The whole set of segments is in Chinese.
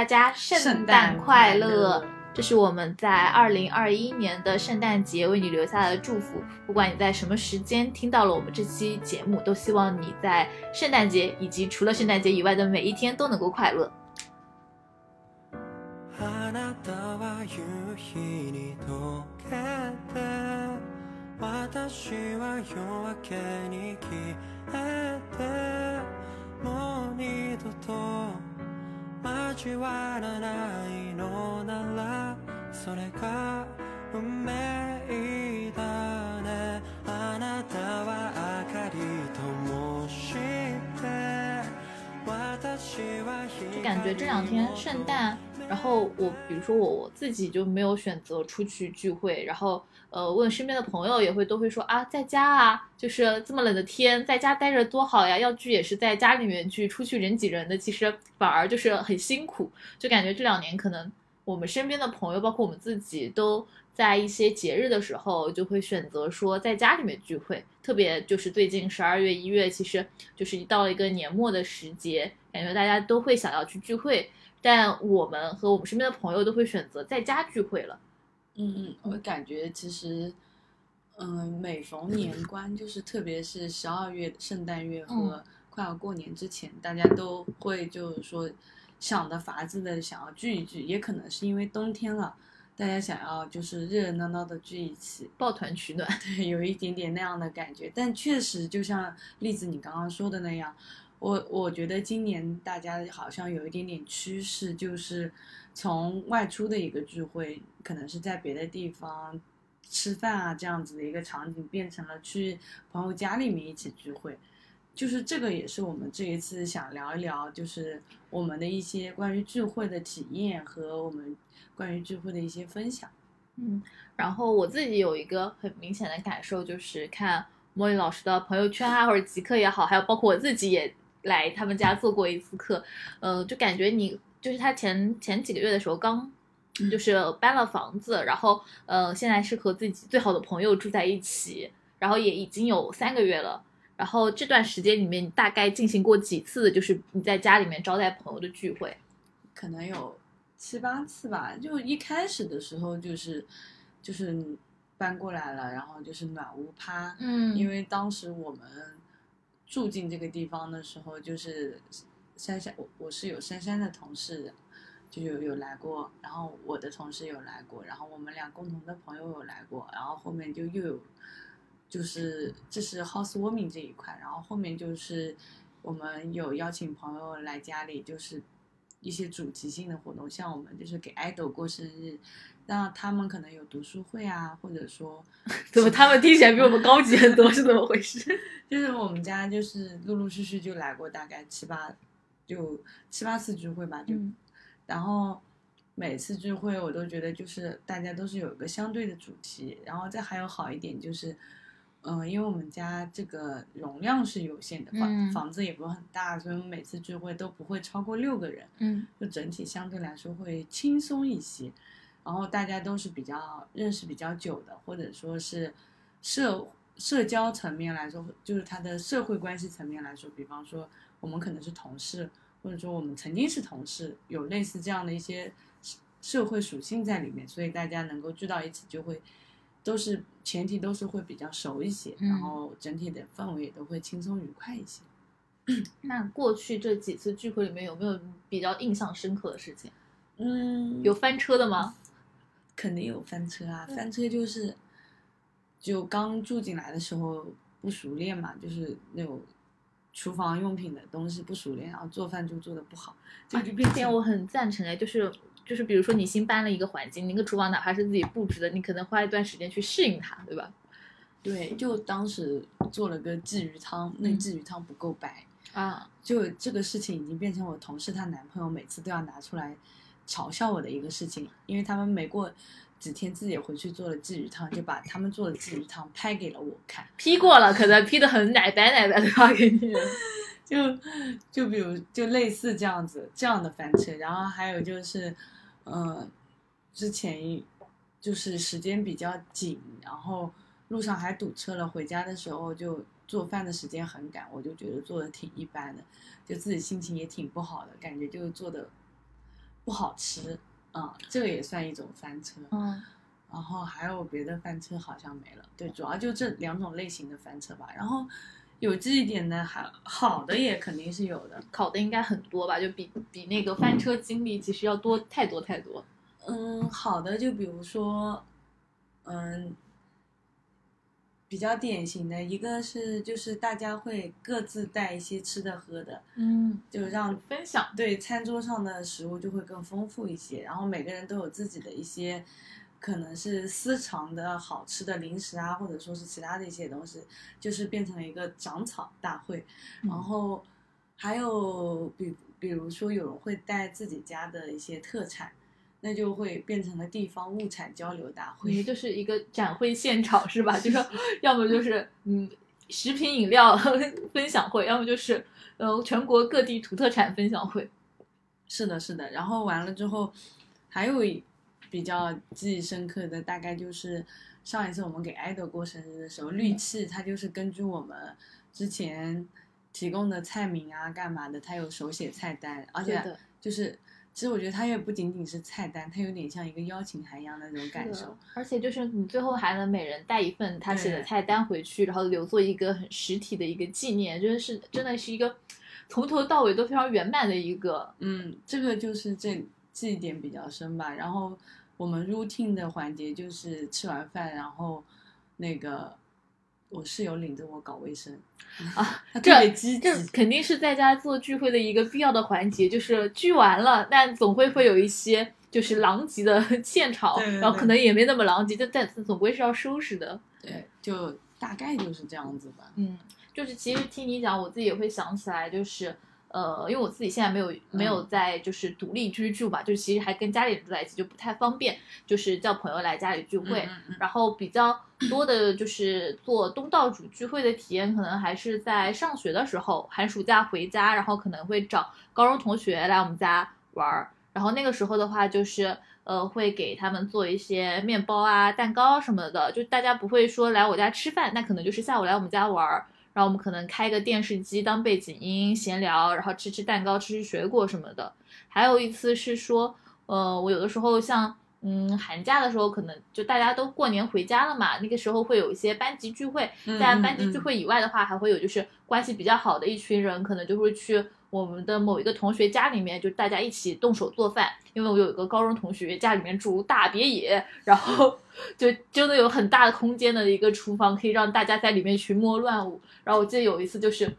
大家圣诞快乐！这是我们在二零二一年的圣诞节为你留下的祝福。不管你在什么时间听到了我们这期节目，都希望你在圣诞节以及除了圣诞节以外的每一天都能够快乐。交わらないのならそれが運命だ。就感觉这两天圣诞，然后我比如说我我自己就没有选择出去聚会，然后呃问身边的朋友也会都会说啊在家啊，就是这么冷的天在家待着多好呀，要聚也是在家里面聚，出去人挤人的，其实反而就是很辛苦，就感觉这两年可能。我们身边的朋友，包括我们自己，都在一些节日的时候，就会选择说在家里面聚会。特别就是最近十二月、一月，其实就是一到了一个年末的时节，感觉大家都会想要去聚会。但我们和我们身边的朋友都会选择在家聚会了。嗯嗯，我感觉其实，嗯，每逢年 关，就是特别是十二月圣诞月和快要过年之前，大家都会就是说。想的法子的想要聚一聚，也可能是因为冬天了，大家想要就是热热闹闹的聚一起，抱团取暖，对，有一点点那样的感觉。但确实，就像栗子你刚刚说的那样，我我觉得今年大家好像有一点点趋势，就是从外出的一个聚会，可能是在别的地方吃饭啊这样子的一个场景，变成了去朋友家里面一起聚会。就是这个也是我们这一次想聊一聊，就是我们的一些关于聚会的体验和我们关于聚会的一些分享。嗯，然后我自己有一个很明显的感受，就是看莫莉老师的朋友圈啊，或者极客也好，还有包括我自己也来他们家做过一次客，呃，就感觉你就是他前前几个月的时候刚就是搬了房子，然后呃现在是和自己最好的朋友住在一起，然后也已经有三个月了。然后这段时间里面，你大概进行过几次？就是你在家里面招待朋友的聚会，可能有七八次吧。就一开始的时候，就是就是搬过来了，然后就是暖屋趴。嗯，因为当时我们住进这个地方的时候，就是珊珊，我我是有珊珊的同事，就有有来过，然后我的同事有来过，然后我们俩共同的朋友有来过，然后后面就又有。就是这是 housewarming 这一块，然后后面就是我们有邀请朋友来家里，就是一些主题性的活动，像我们就是给 idol 过生日，那他们可能有读书会啊，或者说 怎么他们听起来比我们高级很多，是怎么回事？就是我们家就是陆陆续续就来过大概七八，就七八次聚会吧，就然后每次聚会我都觉得就是大家都是有一个相对的主题，然后再还有好一点就是。嗯，因为我们家这个容量是有限的，房房子也不是很大，所以我们每次聚会都不会超过六个人，嗯，就整体相对来说会轻松一些。然后大家都是比较认识比较久的，或者说是社社交层面来说，就是他的社会关系层面来说，比方说我们可能是同事，或者说我们曾经是同事，有类似这样的一些社会属性在里面，所以大家能够聚到一起就会。都是前提都是会比较熟一些，然后整体的氛围也都会轻松愉快一些。那过去这几次聚会里面有没有比较印象深刻的事情？嗯，有翻车的吗？肯定有翻车啊！翻车就是，就刚住进来的时候不熟练嘛，就是那种厨房用品的东西不熟练，然后做饭就做的不好。这这点我很赞成哎，就是。就是比如说你新搬了一个环境，那个厨房哪怕是自己布置的，你可能花一段时间去适应它，对吧？对，就当时做了个鲫鱼汤，那鲫鱼汤不够白啊，就这个事情已经变成我同事她男朋友每次都要拿出来嘲笑我的一个事情，因为他们没过几天自己回去做了鲫鱼汤，就把他们做的鲫鱼汤拍给了我看，P 过了，可能 P 的很奶白奶白的发给你，就就比如就类似这样子这样的翻车，然后还有就是。嗯，之前就是时间比较紧，然后路上还堵车了。回家的时候就做饭的时间很赶，我就觉得做的挺一般的，就自己心情也挺不好的，感觉就做的不好吃，嗯，这个也算一种翻车。嗯然后还有别的翻车好像没了，对，主要就这两种类型的翻车吧。然后有记忆点的还好的也肯定是有的，考的应该很多吧，就比比那个翻车经历其实要多太多太多。嗯，好的，就比如说，嗯，比较典型的一个是就是大家会各自带一些吃的喝的，嗯，就让分享。对餐桌上的食物就会更丰富一些，然后每个人都有自己的一些可能是私藏的好吃的零食啊，或者说是其他的一些东西，就是变成了一个长草大会。然后还有比比如说有人会带自己家的一些特产，那就会变成了地方物产交流大会。也就是一个展会现场是吧？就是 要么就是嗯食品饮料 分享会，要么就是呃全国各地土特产分享会。是的，是的。然后完了之后，还有一比较记忆深刻的，大概就是上一次我们给爱豆过生日的时候，绿气它就是根据我们之前提供的菜名啊，干嘛的，它有手写菜单，而且，就是其实我觉得它也不仅仅是菜单，它有点像一个邀请函一样的那种感受。而且就是你最后还能每人带一份他写的菜单回去，然后留作一个很实体的一个纪念，真的是真的是一个从头到尾都非常圆满的一个。嗯，这个就是这记忆点比较深吧。然后我们 routine 的环节就是吃完饭，然后那个我室友领着我搞卫生啊，他这。这肯定是在家做聚会的一个必要的环节，就是聚完了，但总会会有一些就是狼藉的 现场，对对对然后可能也没那么狼藉，但但总归是要收拾的。对，就大概就是这样子吧。嗯，就是其实听你讲，我自己也会想起来，就是呃，因为我自己现在没有没有在就是独立居住嘛，就是其实还跟家里人住在一起，就不太方便，就是叫朋友来家里聚会。然后比较多的就是做东道主聚会的体验，可能还是在上学的时候，寒暑假回家，然后可能会找高中同学来我们家玩儿。然后那个时候的话，就是呃会给他们做一些面包啊、蛋糕什么的，就大家不会说来我家吃饭，那可能就是下午来我们家玩儿。然后我们可能开个电视机当背景音闲聊，然后吃吃蛋糕、吃吃水果什么的。还有一次是说，呃，我有的时候像嗯寒假的时候，可能就大家都过年回家了嘛，那个时候会有一些班级聚会。嗯在班级聚会以外的话，还会有就是关系比较好的一群人，可能就会去我们的某一个同学家里面，就大家一起动手做饭。因为我有一个高中同学家里面住大别野，然后 就真的有很大的空间的一个厨房，可以让大家在里面群魔乱舞。然后我记得有一次就是。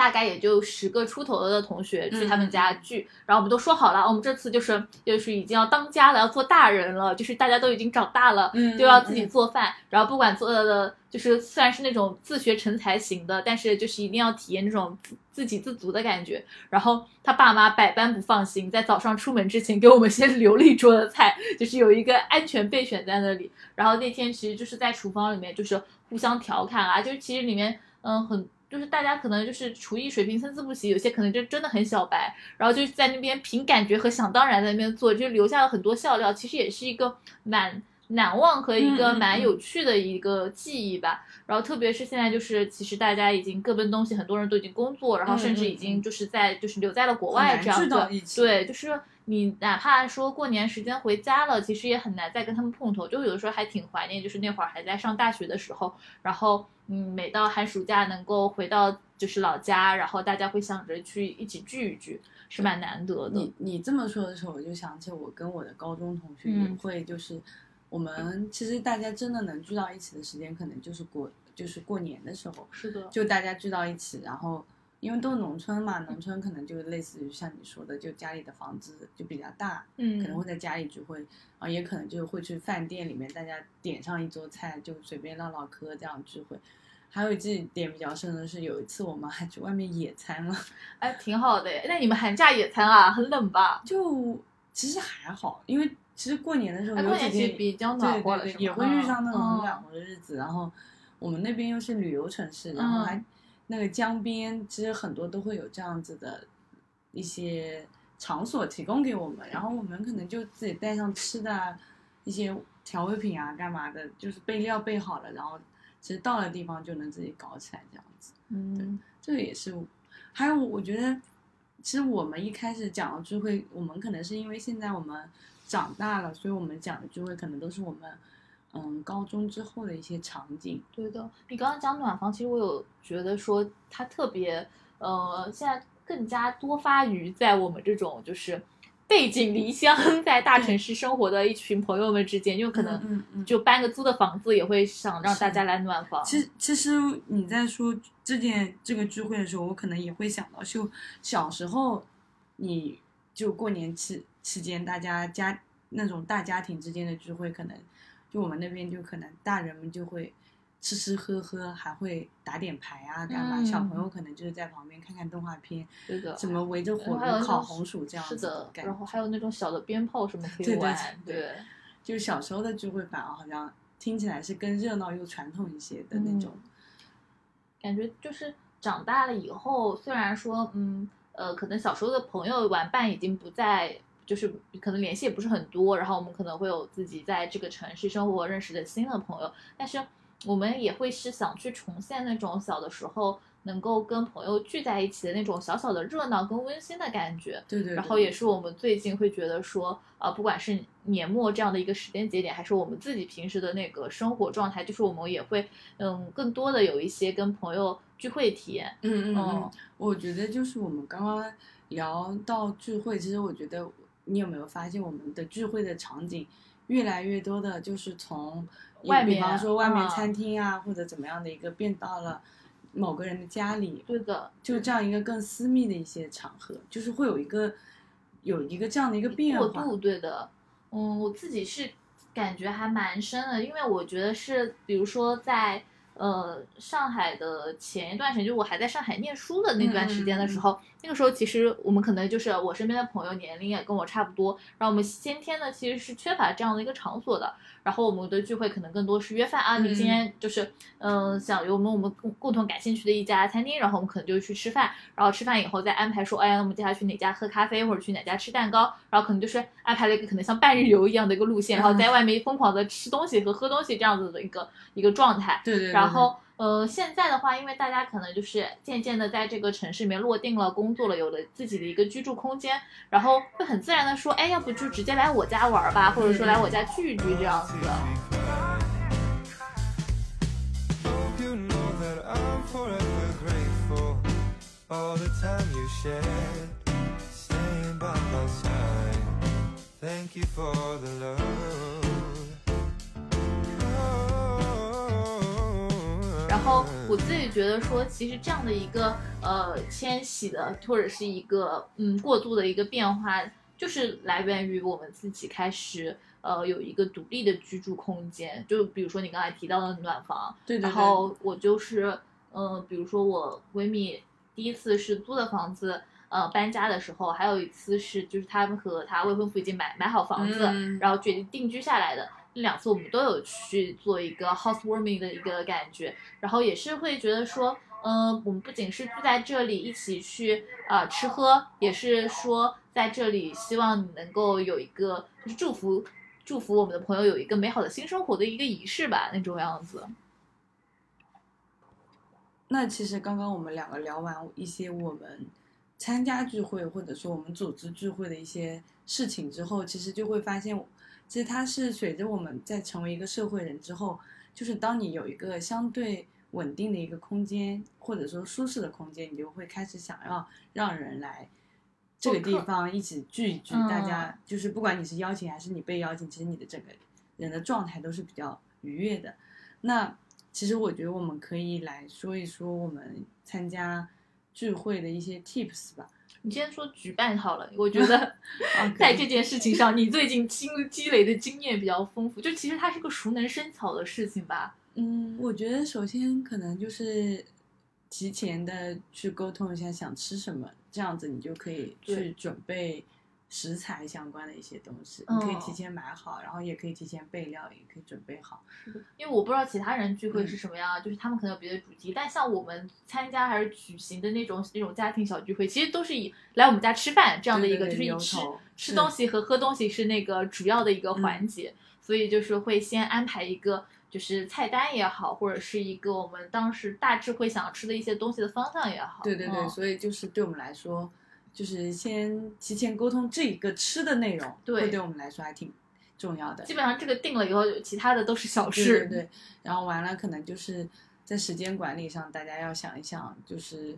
大概也就十个出头的同学去他们家聚，然后我们都说好了，我们这次就是就是已经要当家了，要做大人了，就是大家都已经长大了，嗯就要自己做饭，然后不管做的就是虽然是那种自学成才型的，但是就是一定要体验这种自自给自足的感觉。然后他爸妈百般不放心，在早上出门之前给我们先留了一桌的菜，就是有一个安全备选在那里。然后那天其实就是在厨房里面就是互相调侃啊，就是其实里面嗯很。就是大家可能就是厨艺水平参差不齐，有些可能就真的很小白，然后就在那边凭感觉和想当然在那边做，就留下了很多笑料。其实也是一个蛮难忘和一个蛮有趣的一个记忆吧。然后特别是现在就是其实大家已经各奔东西，很多人都已经工作，然后甚至已经就是在就是留在了国外这样子对，就是你哪怕说过年时间回家了，其实也很难再跟他们碰头。就有的时候还挺怀念，就是那会儿还在上大学的时候，然后嗯，每到寒暑假能够回到就是老家，然后大家会想着去一起聚一聚，是蛮难得的你。你这么说的时候，我就想起我跟我的高中同学嗯也会，就是我们其实大家真的能聚到一起的时间，可能就是过就是过年的时候，是的，就大家聚到一起，然后因为都是农村嘛，农村可能就类似于像你说的，就家里的房子就比较大，嗯，可能会在家里聚会，啊，也可能就会去饭店里面，大家点上一桌菜，就随便唠唠嗑这样聚会。还有记忆点比较深的是，有一次我们还去外面野餐了，哎，挺好的。那你们寒假野餐啊，很冷吧？就其实还好，因为其实过年的时候哎，有过年几天比较暖和了，也会遇上那种暖和的日子。然后我们那边又是旅游城市，然后还嗯那个江边，其实很多都会有这样子的一些场所提供给我们，然后我们可能就自己带上吃的啊，一些调味品啊，干嘛的，就是备料备好了，然后其实到了地方就能自己搞起来这样子。嗯，这个也是，还有我觉得，其实我们一开始讲的聚会，我们可能是因为现在我们长大了，所以我们讲的聚会可能都是我们嗯高中之后的一些场景。对的，你刚刚讲暖房，其实我有觉得说它特别呃，现在更加多发于在我们这种就是。背井离乡，在大城市生活的一群朋友们之间，就可能就搬个租的房子，也会想让大家来暖房。其实，其实你在说这件这个聚会的时候，我可能也会想到，就小时候，你就过年期期间，大家家那种大家庭之间的聚会，可能就我们那边就可能大人们就会吃吃喝喝，还会打点牌啊，干嘛？嗯小朋友可能就是在旁边看看动画片，对的，怎么围着火炉烤红薯这样。的然后还有那种小的鞭炮什么可以对对玩，对对就小时候的聚会反而好像听起来是更热闹又传统一些的那种。感觉就是长大了以后，虽然说，嗯，呃，可能小时候的朋友玩伴已经不在，就是可能联系也不是很多，然后我们可能会有自己在这个城市生活认识的新的朋友，但是我们也会是想去重现那种小的时候能够跟朋友聚在一起的那种小小的热闹跟温馨的感觉。对对对。然后也是我们最近会觉得说，啊、不管是年末这样的一个时间节点，还是我们自己平时的那个生活状态，就是我们也会，嗯，更多的有一些跟朋友聚会体验。嗯嗯嗯嗯，我觉得就是我们刚刚聊到聚会，其实我觉得你有没有发现，我们的聚会的场景越来越多的，就是从外面比方说外面啊餐厅啊，或者怎么样的一个变到了某个人的家里，对的，就这样一个更私密的一些场合，就是会有一个有一个这样的一个变化。过渡，对的。嗯，我自己是感觉还蛮深的，因为我觉得是，比如说在呃上海的前一段时间，就我还在上海念书的那段时间的时候，那个时候其实我们可能就是我身边的朋友年龄也跟我差不多，然后我们先天呢其实是缺乏这样的一个场所的，然后我们的聚会可能更多是约饭啊，你今天就是嗯、呃想有我们我们共共同感兴趣的一家餐厅，然后我们可能就去吃饭，然后吃饭以后再安排说，哎呀，那我们接下来去哪家喝咖啡，或者去哪家吃蛋糕，然后可能就是安排了一个可能像半日游一样的一个路线，然后在外面疯狂的吃东西和喝东西这样子的一个一个状态。对对对。然后呃，现在的话，因为大家可能就是渐渐的在这个城市里面落定了，工作了，有了自己的一个居住空间，然后会很自然的说，哎，要不就直接来我家玩吧，或者说来我家聚一聚这样子的。Hope 然后我自己觉得说，其实这样的一个呃迁徙的，或者是一个嗯过渡的一个变化，就是来源于我们自己开始呃有一个独立的居住空间。就比如说你刚才提到的暖房，对对对然后我就是嗯、呃比如说我闺蜜第一次是租的房子。呃，搬家的时候，还有一次是，就是他们和他未婚夫已经买买好房子，嗯然后决定定居下来的。那两次我们都有去做一个 housewarming 的一个感觉，然后也是会觉得说，嗯、我们不仅是聚在这里一起去啊、吃喝，也是说在这里希望你能够有一个就是祝福祝福我们的朋友有一个美好的新生活的一个仪式吧，那种样子。那其实刚刚我们两个聊完一些我们参加聚会或者说我们组织聚会的一些事情之后，其实就会发现，其实它是随着我们在成为一个社会人之后，就是当你有一个相对稳定的一个空间，或者说舒适的空间，你就会开始想要让人来这个地方一起聚一聚，嗯大家就是不管你是邀请还是你被邀请，其实你的整个人的状态都是比较愉悦的。那其实我觉得我们可以来说一说我们参加聚会的一些 tips 吧。你先说举办好了，我觉得 啊在这件事情上，你最近积积累的经验比较丰富，就其实它是个熟能生巧的事情吧。嗯，我觉得首先可能就是提前的去沟通一下想吃什么，这样子你就可以去准备食材相关的一些东西，嗯你可以提前买好，然后也可以提前备料，也可以准备好。因为我不知道其他人聚会嗯是什么样，就是他们可能有别的主题，但像我们参加还是举行的那种那种家庭小聚会，其实都是以来我们家吃饭这样的一个，就是以吃吃东西和喝东西是那个主要的一个嗯环节，所以就是会先安排一个。就是菜单也好，或者是一个我们当时大致会想吃的一些东西的方向也好。对对对，嗯所以就是对我们来说，就是先提前沟通这一个吃的内容，对会对我们来说还挺重要的。基本上这个定了以后，其他的都是小事。对对，然后完了可能就是在时间管理上，大家要想一想，就是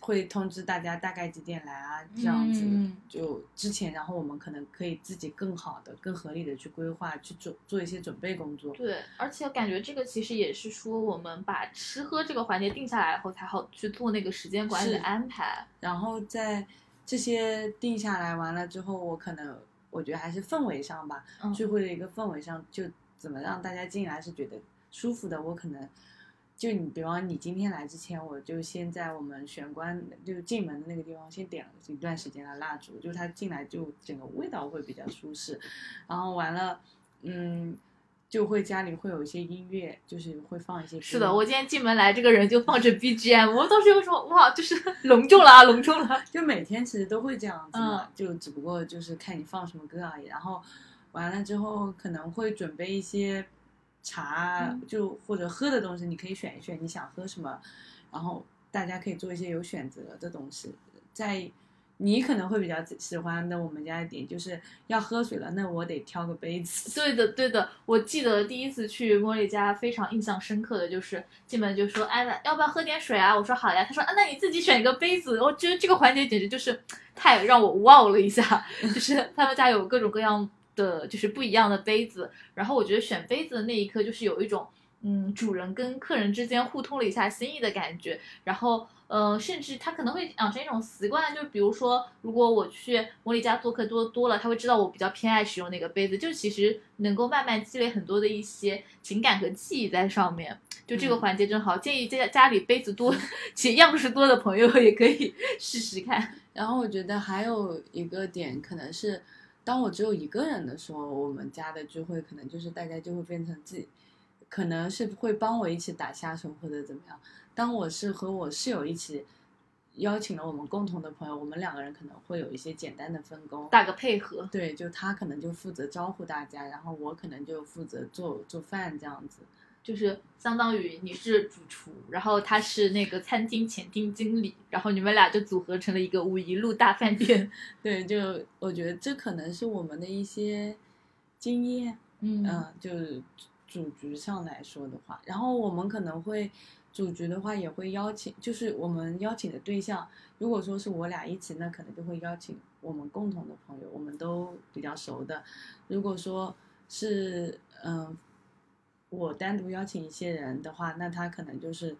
会通知大家大概几点来啊，这样子。嗯就之前，然后我们可能可以自己更好的、更合理的去规划，去做做一些准备工作。对，而且感觉这个其实也是说，我们把吃喝这个环节定下来以后，才好去做那个时间管理的安排。然后在这些定下来完了之后，我可能我觉得还是氛围上吧，嗯聚会的一个氛围上，就怎么让大家进来是觉得舒服的。我可能就你，比方你今天来之前，我就先在我们玄关就进门的那个地方先点了一段时间的蜡烛，就它进来就整个味道会比较舒适。然后完了，嗯。就会家里会有一些音乐，就是会放一些。是的，我今天进门来，这个人就放着 BGM，我当时就说哇，就是 隆重了啊，隆重了。就每天其实都会这样子嘛，嗯就只不过就是看你放什么歌而已。然后完了之后可能会准备一些茶，嗯就或者喝的东西，你可以选一选你想喝什么，然后大家可以做一些有选择的东西。在你可能会比较喜欢的我们家的点就是要喝水了，那我得挑个杯子。对的，对的，我记得第一次去茉莉家，非常印象深刻的就是进门就说，哎，要不要喝点水啊？我说好呀。他说，啊，那你自己选一个杯子。我觉得这个环节简直就是太让我 wow 了一下，就是他们家有各种各样的就是不一样的杯子，然后我觉得选杯子的那一刻就是有一种。嗯，主人跟客人之间互通了一下心意的感觉，然后，呃，甚至他可能会养成一种习惯，就比如说，如果我去茉莉家做客多多了，他会知道我比较偏爱使用那个杯子，就其实能够慢慢积累很多的一些情感和记忆在上面。就这个嗯环节正好，建议家家里杯子多且样式多的朋友也可以 试试看。然后我觉得还有一个点，可能是当我只有一个人的时候，我们家的聚会可能就是大家就会变成自己，可能是会帮我一起打下手或者怎么样。当我是和我室友一起邀请了我们共同的朋友，我们两个人可能会有一些简单的分工。打个配合，对，就他可能就负责招呼大家，然后我可能就负责做做饭这样子。就是相当于你是主厨，然后他是那个餐厅前厅经理，然后你们俩就组合成了一个五一路大饭店。对，就我觉得这可能是我们的一些经验。嗯嗯，就是主局上来说的话，然后我们可能会主局的话也会邀请，就是我们邀请的对象，如果说是我俩一起，那可能就会邀请我们共同的朋友，我们都比较熟的。如果说是嗯，我单独邀请一些人的话，那他可能就是。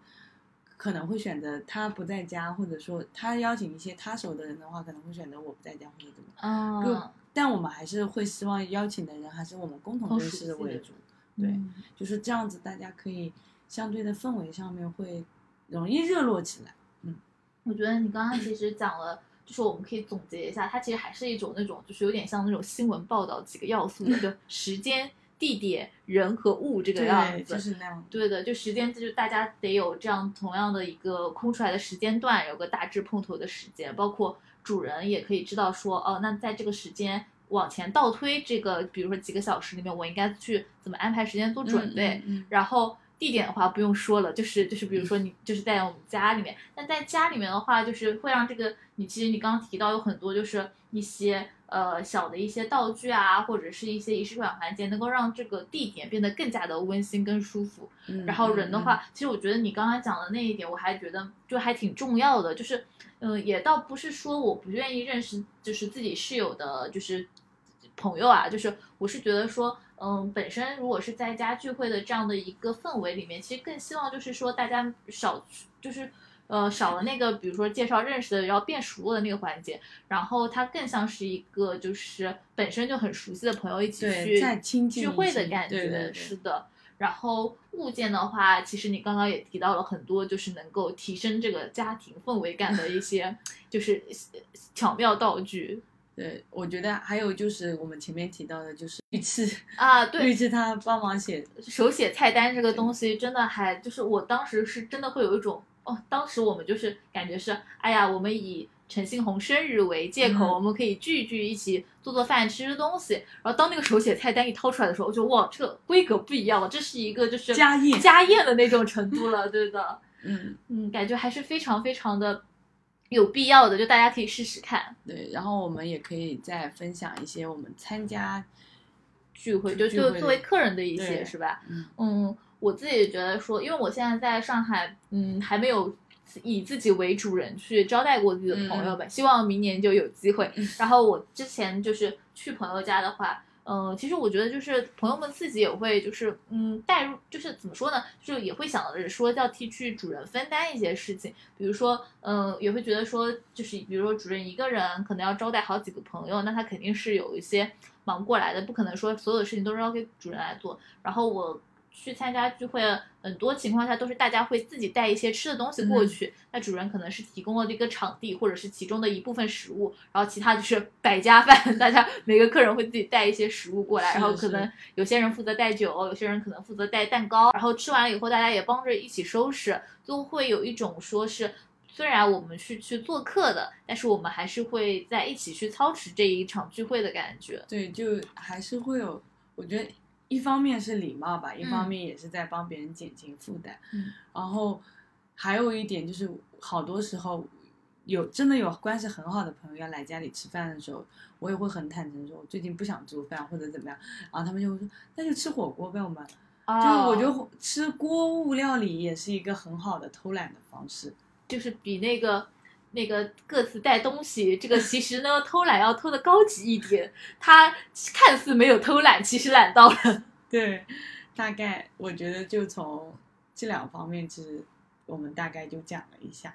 可能会选择他不在家，或者说他邀请一些他熟的人的话，可能会选择我不在家或者怎么。嗯，但我们还是会希望邀请的人还是我们共同认识的为主，对，嗯就是这样子，大家可以相对的氛围上面会容易热络起来。嗯我觉得你刚刚其实讲了，就是我们可以总结一下，它其实还是一种那种，就是有点像那种新闻报道几个要素的，就时间、地点、人和物这个样对，子。就是那样。对的，就时间就是大家得有这样同样的一个空出来的时间段，有个大致碰头的时间，包括主人也可以知道说，哦，那在这个时间往前倒推这个，比如说几个小时里面，我应该去怎么安排时间做准备。嗯嗯然后地点的话不用说了，就是就是比如说你就是在我们家里面，但在家里面的话，就是会让这个你其实你刚刚提到有很多就是一些呃小的一些道具啊，或者是一些仪式感环节，能够让这个地点变得更加的温馨跟舒服。嗯然后人的话，嗯其实我觉得你刚才讲的那一点，我还觉得就还挺重要的，就是，嗯、也倒不是说我不愿意认识，就是自己室友的，就是朋友啊，就是我是觉得说，嗯，本身如果是在家聚会的这样的一个氛围里面，其实更希望就是说大家少，就是。呃，少了那个，比如说介绍认识的，要变熟了的那个环节，然后它更像是一个就是本身就很熟悉的朋友一起去聚会的感觉，对对对是的。然后物件的话，其实你刚刚也提到了很多，就是能够提升这个家庭氛围感的一些，就是呃巧妙道具对，我觉得还有就是我们前面提到的，就是 玉器，啊。玉对，器他帮忙写，手写菜单这个东西真的还就是我当时是真的会有一种哦，当时我们就是感觉是，哎呀，我们以陈信宏生日为借口，嗯我们可以聚一聚，一起做做饭、吃吃东西。然后当那个手写菜单一掏出来的时候，我就哇，这个规格不一样了，这是一个就是家宴家宴的那种程度了，对的。嗯，嗯，感觉还是非常非常的有必要的，就大家可以试试看对，然后我们也可以再分享一些我们参加，聚会，就就作为客人的一些是吧？嗯嗯，我自己觉得说，因为我现在在上海，嗯，还没有以自己为主人去招待过自己的朋友吧，希望明年就有机会。然后我之前就是去朋友家的话。嗯，其实我觉得就是朋友们自己也会就是嗯带入，就是怎么说呢，就也会想着说要替去主人分担一些事情，比如说嗯也会觉得说就是比如说主人一个人可能要招待好几个朋友，那他肯定是有一些忙不过来的，不可能说所有的事情都是要给主人来做。然后我去参加聚会，很多情况下都是大家会自己带一些吃的东西过去，那主人可能是提供了这个场地或者是其中的一部分食物，然后其他就是百家饭，大家每个客人会自己带一些食物过来，然后可能有些人负责带酒，有些人可能负责带蛋糕，然后吃完了以后大家也帮着一起收拾，就会有一种说是。虽然我们是去做客的，但是我们还是会在一起去操持这一场聚会的感觉。对，就还是会有，我觉得一方面是礼貌吧，一方嗯面也是在帮别人减轻负担。嗯，然后还有一点就是，好多时候有真的有关系很好的朋友要来家里吃饭的时候，我也会很坦诚说，我最近不想做饭或者怎么样，然后他们就会说，那就吃火锅呗，我们。哦就是我觉得吃锅物料理也是一个很好的偷懒的方式。就是比那个那个各自带东西，这个 其实呢偷懒要偷的高级一点。他看似没有偷懒，其实懒到了。对，大概我觉得就从这两方面，其实我们大概就讲了一下。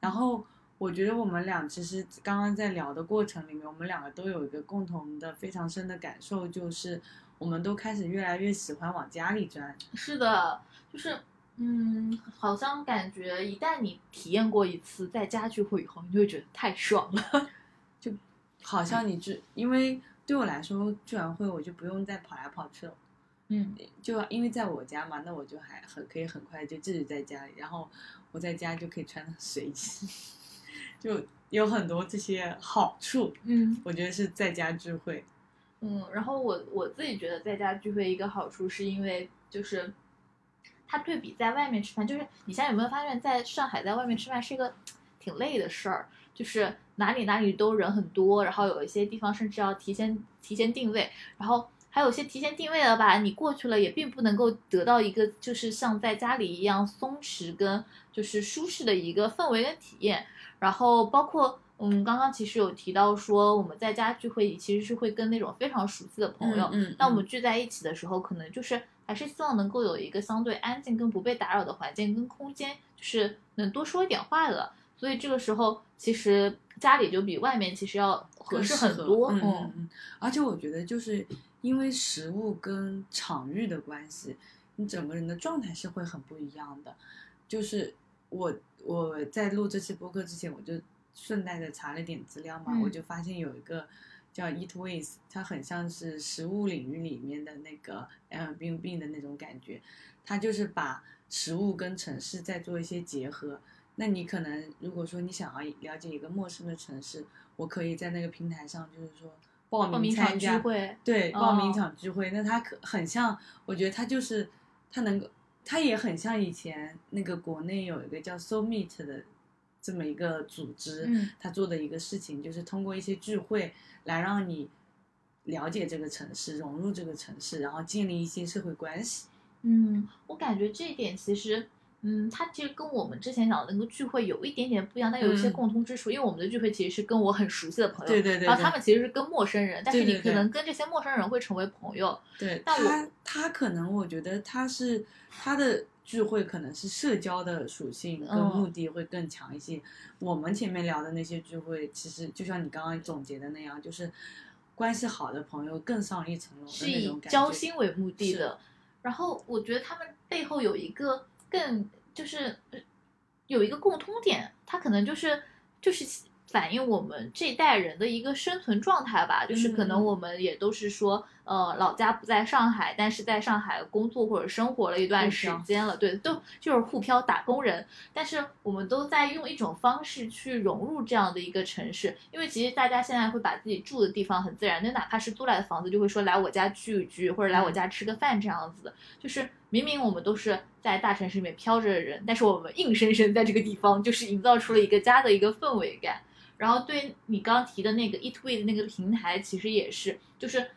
然后我觉得我们俩其实刚刚在聊的过程里面，我们两个都有一个共同的非常深的感受，就是我们都开始越来越喜欢往家里钻。是的，就是嗯，好像感觉一旦你体验过一次在家聚会以后，你就会觉得太爽了。就好像你聚，因为对我来说，聚完会我就不用再跑来跑去了。嗯，就因为在我家嘛，那我就还很可以很快就自己在家里，然后我在家就可以穿的随意，就有很多这些好处。嗯我觉得是在家聚会，嗯，然后我我自己觉得在家聚会一个好处是因为就是。它对比在外面吃饭，就是你现在有没有发现，在上海在外面吃饭是一个挺累的事儿，就是哪里哪里都人很多，然后有一些地方甚至要提前提前定位，然后还有些提前定位了吧，你过去了也并不能够得到一个就是像在家里一样松弛跟就是舒适的一个氛围跟体验，然后包括。嗯，刚刚其实有提到说，我们在家聚会其实是会跟那种非常熟悉的朋友，嗯，那我们聚在一起的时候，可能就是还是希望能够有一个相对安静跟不被打扰的环境跟空间，就是能多说一点话的。所以这个时候，其实家里就比外面其实要合适很多。嗯嗯嗯，而且我觉得就是因为食物跟场域的关系，你整个人的状态是会很不一样的。就是我我在录这期播客之前，我就顺带着查了点资料嘛，嗯。我就发现有一个叫 Eatways，它很像是食物领域里面的那个 Airbnb 的那种感觉，它就是把食物跟城市在做一些结合。那你可能如果说你想要了解一个陌生的城市，我可以在那个平台上，就是说报报名聚参加，会，对，哦报名一场聚会，那它可很像，我觉得它就是它能够，它也很像以前那个国内有一个叫 Soul Meet 的这么一个组织，嗯他做的一个事情就是通过一些聚会来让你了解这个城市，融入这个城市，然后建立一些社会关系。嗯，我感觉这一点其实。嗯，它其实跟我们之前讲的那个聚会有一点点不一样，但有一些嗯共通之处。因为我们的聚会其实是跟我很熟悉的朋友，对对对然后他们其实是跟陌生人，但是你可能跟这些陌生人会成为朋友。对但我他，他可能我觉得他是他的聚会可能是社交的属性跟嗯目的会更强一些。我们前面聊的那些聚会，其实就像你刚刚总结的那样，就是关系好的朋友更上一层楼是以的那种感觉。交心为目的的。然后我觉得他们背后有一个更就是呃有一个共通点，它可能就是就是反映我们这一代人的一个生存状态吧，就是可嗯能我们也都是说，呃，老家不在上海，但是在上海工作或者生活了一段时间了，对，都就是沪漂打工人，但是我们都在用一种方式去融入这样的一个城市，因为其实大家现在会把自己住的地方很自然，那哪怕是租来的房子，就会说来我家聚一聚，或者来我嗯。家吃个饭这样子。的，就是明明我们都是在大城市里面飘着的人，但是我们硬生生在这个地方就是营造出了一个家的一个氛围感。然后对你刚刚提的那个 Eat We 的那个平台，其实也是，就是它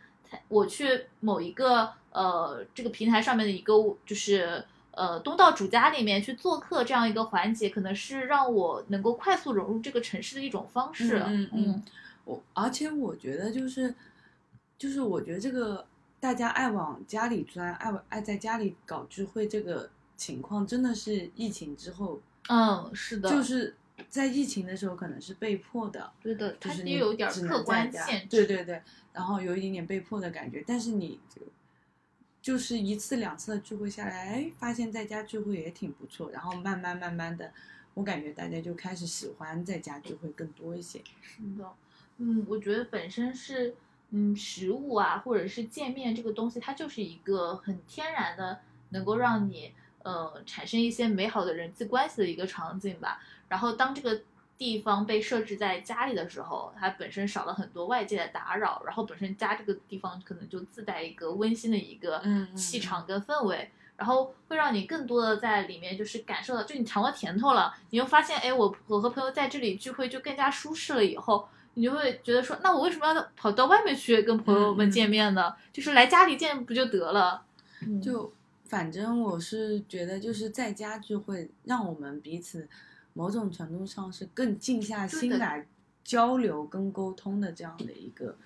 我去某一个呃这个平台上面的一个就是呃东道主家里面去做客这样一个环节，可能是让我能够快速融入这个城市的一种方式。嗯嗯嗯我而且我觉得就是，就是我觉得这个大家爱往家里钻，爱爱在家里搞聚会这个情况，真的是疫情之后，嗯，是的，就是在疫情的时候可能是被迫的，对的，它就是你也有点客观限制。对对对，然后有一点点被迫的感觉，但是你就就是一次两次的聚会下来，哎，发现在家聚会也挺不错，然后慢慢慢慢的，我感觉大家就开始喜欢在家聚会更多一些。是的，嗯，我觉得本身是，嗯，食物啊，或者是见面这个东西，它就是一个很天然的，能够让你呃产生一些美好的人际关系的一个场景吧。然后当这个地方被设置在家里的时候，它本身少了很多外界的打扰，然后本身家这个地方可能就自带一个温馨的一个气场跟氛围。然后会让你更多的在里面就是感受到，就你尝到甜头了，你又发现，哎，我我和朋友在这里聚会就更加舒适了。以后你就会觉得说，那我为什么要跑到外面去跟朋友们见面呢？就是来家里见不就得了？嗯就反正我是觉得，就是在家聚会，让我们彼此某种程度上是更静下心来交流跟沟通的这样的一个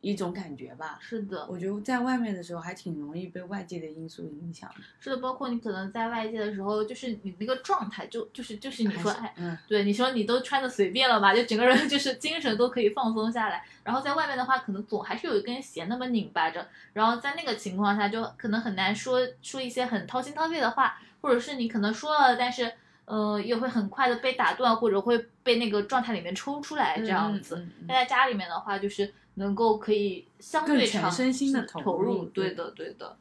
一种感觉吧。是的，我觉得在外面的时候还挺容易被外界的因素影响的。是的，包括你可能在外界的时候，就是你那个状态就就是就是你说，哎，嗯，对，你说你都穿的随便了吧，就整个人就是精神都可以放松下来。然后在外面的话，可能总还是有一根弦那么拧巴着。然后在那个情况下，就可能很难说说一些很掏心掏肺的话，或者是你可能说了，但是呃也会很快的被打断，或者会被那个状态里面抽出来这样子。嗯嗯嗯但在家里面的话，就是能够可以相对全长身心的投投入对对的，对的。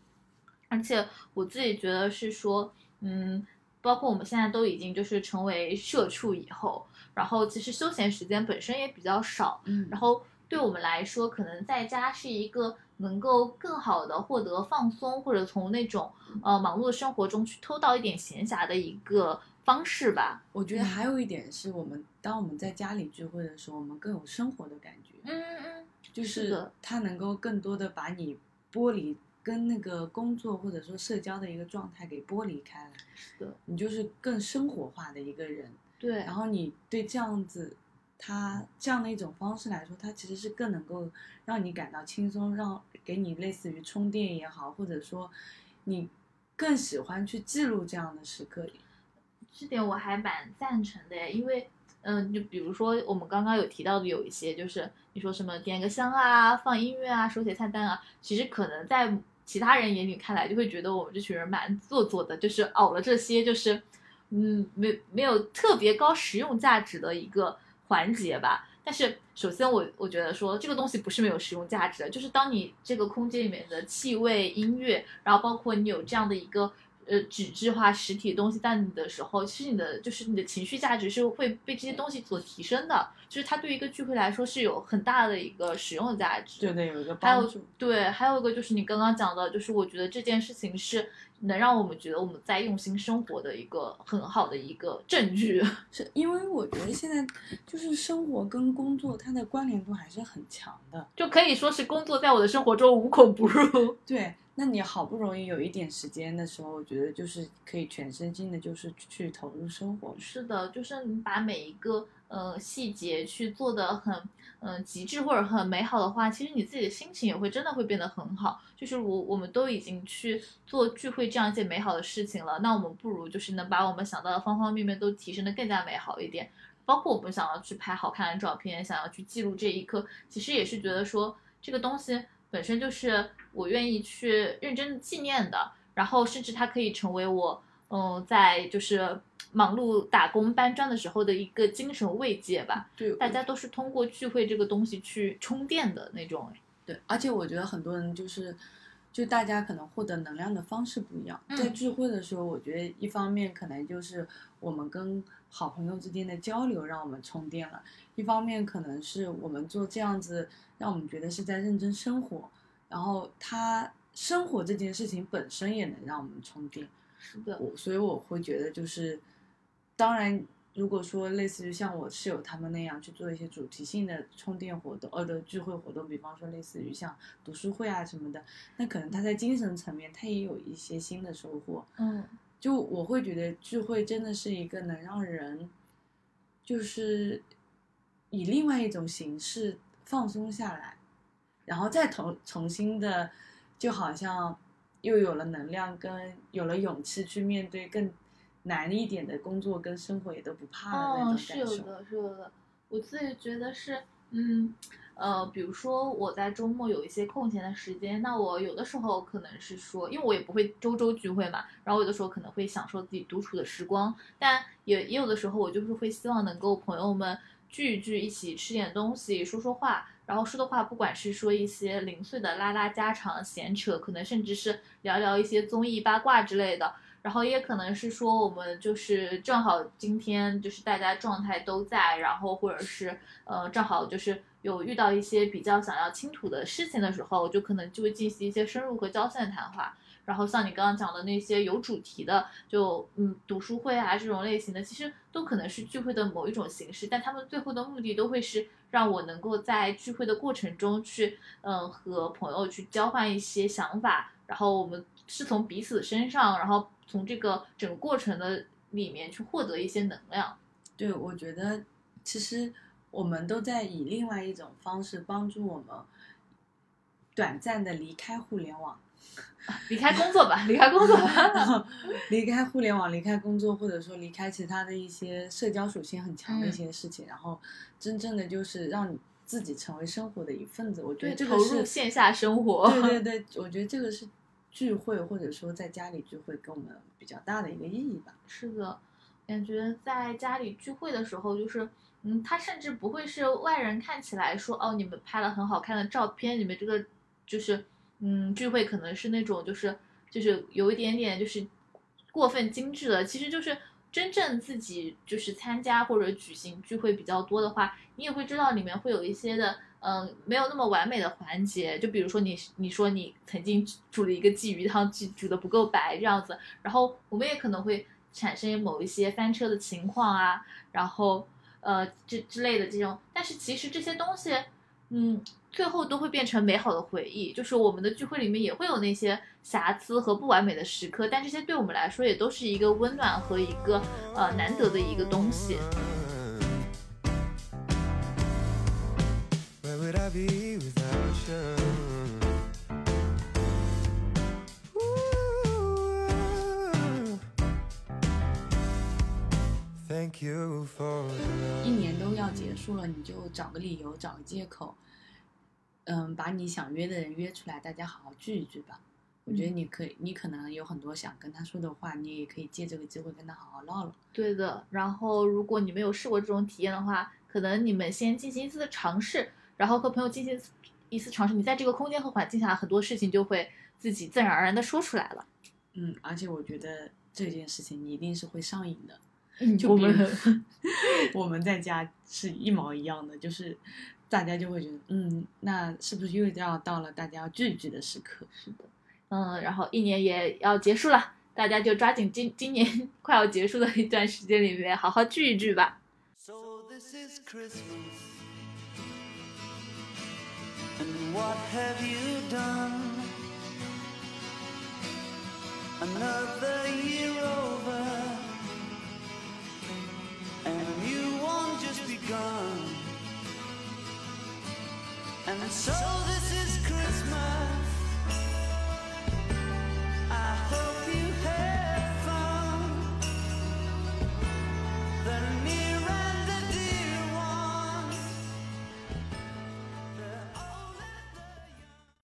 而且我自己觉得是说，嗯，包括我们现在都已经就是成为社畜以后，然后其实休闲时间本身也比较少，嗯，然后对我们来说，可能在家是一个能够更好的获得放松，或者从那种呃忙碌的生活中去偷到一点闲暇的一个方式吧。我觉得还有一点是我们当我们在家里聚会的时候，我们更有生活的感觉。嗯嗯嗯，就是的它能够更多的把你剥离跟那个工作或者说社交的一个状态给剥离开来，是的，你就是更生活化的一个人。对，然后你对这样子，他这样的一种方式来说，它其实是更能够让你感到轻松，让给你类似于充电也好，或者说你更喜欢去记录这样的时刻。这点我还蛮赞成的，因为，嗯、就比如说我们刚刚有提到的有一些，就是你说什么点个香啊、放音乐啊、手写菜单啊，其实可能在其他人眼里看来，就会觉得我们这群人蛮做作的，就是熬了这些，就是，嗯，没没有特别高实用价值的一个环节吧。但是首先我我觉得说这个东西不是没有实用价值的，就是当你这个空间里面的气味、音乐，然后包括你有这样的一个呃纸质化实体的东西在你的时候，其实你的就是你的情绪价值是会被这些东西所提升的，就是它对于一个聚会来说是有很大的一个使用价值。对对，有一个还有帮助。对，还有一个就是你刚刚讲的，就是我觉得这件事情是能让我们觉得我们在用心生活的一个很好的一个证据。是因为我觉得现在就是生活跟工作它的关联度还是很强的。就可以说是工作在我的生活中无孔不入。对，那你好不容易有一点时间的时候，我觉得就是可以全身心的，就是去投入生活。是的，就是你把每一个呃细节去做的很嗯、极致或者很美好的话，其实你自己的心情也会真的会变得很好。就是我我们都已经去做聚会这样一件美好的事情了，那我们不如就是能把我们想到的方方面面都提升的更加美好一点。包括我们想要去拍好看的照片，想要去记录这一刻，其实也是觉得说这个东西本身就是我愿意去认真的纪念的，然后甚至它可以成为我嗯、在就是忙碌打工搬砖的时候的一个精神慰藉吧。对，大家都是通过聚会这个东西去充电的那种。对，而且我觉得很多人就是，就大家可能获得能量的方式不一样。嗯在聚会的时候，我觉得一方面可能就是我们跟好朋友之间的交流让我们充电了，一方面可能是我们做这样子让我们觉得是在认真生活，然后他生活这件事情本身也能让我们充电。是的，我所以我会觉得就是，当然，如果说类似于像我室友他们那样去做一些主题性的充电活动，呃的聚会活动，比方说类似于像读书会啊什么的，那可能他在精神层面他也有一些新的收获。嗯，就我会觉得聚会真的是一个能让人，就是以另外一种形式放松下来，然后再重重新的，就好像又有了能量跟有了勇气去面对更难一点的工作跟生活，也都不怕的那哦，种感受。是有的，是有的。我自己觉得是，嗯，呃，比如说我在周末有一些空闲的时间，那我有的时候可能是说，因为我也不会周周聚会嘛，然后有的时候可能会享受自己独处的时光，但也也有的时候我就是会希望能够朋友们聚一聚，一起吃点东西，说说话。然后说的话，不管是说一些零碎的拉拉家常、闲扯，可能甚至是聊聊一些综艺八卦之类的，然后也可能是说我们就是正好今天就是大家状态都在，然后或者是呃正好就是有遇到一些比较想要倾吐的事情的时候，就可能就会进行一些深入和交心的谈话。然后像你刚刚讲的那些有主题的，就嗯读书会啊这种类型的，其实都可能是聚会的某一种形式，但他们最后的目的都会是让我能够在聚会的过程中去嗯、和朋友去交换一些想法，然后我们是从彼此身上，然后从这个整个过程的里面去获得一些能量。对，我觉得其实我们都在以另外一种方式帮助我们短暂的离开互联网。离开工作吧，离开工作吧。离开互联网，离开工作，或者说离开其他的一些社交属性很强的一嗯些事情，然后真正的就是让你自己成为生活的一份子。我觉，得这投个是入线下生活。对对对，我觉得这个是聚会或者说在家里聚会给我们比较大的一个意义吧。是的，感觉在家里聚会的时候，就是，嗯，他甚至不会是外人看起来说，哦，你们拍了很好看的照片，你们这个就是，嗯，聚会可能是那种就是就是有一点点就是过分精致的，其实就是真正自己就是参加或者举行聚会比较多的话，你也会知道里面会有一些的。嗯，没有那么完美的环节，就比如说你，你说你曾经煮了一个鲫鱼汤，煮煮的不够白这样子，然后我们也可能会产生某一些翻车的情况啊，然后呃之之类的这种，但是其实这些东西，嗯，最后都会变成美好的回忆。就是我们的聚会里面也会有那些瑕疵和不完美的时刻，但这些对我们来说也都是一个温暖和一个呃难得的一个东西。Where would I be without you thank you for 一年都要结束了，你就找个理由，找个借口，嗯，把你想约的人约出来，大家好好聚一聚吧。我觉得嗯你可以，你可能有很多想跟他说的话，你也可以借这个机会跟他好好唠唠。对的，然后如果你没有试过这种体验的话，可能你们先进行一次的尝试，然后和朋友进行一次尝试，你在这个空间和环境下，很多事情就会自己自然而然的说出来了。嗯，而且我觉得这件事情你一定是会上瘾的。嗯就我们 我们在家是一毛一样的，就是大家就会觉得，嗯，那是不是又要到了大家要聚一聚的时刻？是的，嗯，然后一年也要结束了，大家就抓紧今今年快要结束的一段时间里面，好好聚一聚吧。So this is Christmas. And what have you done? Another year over. And a new one just begun. And so this is Christmas. I hope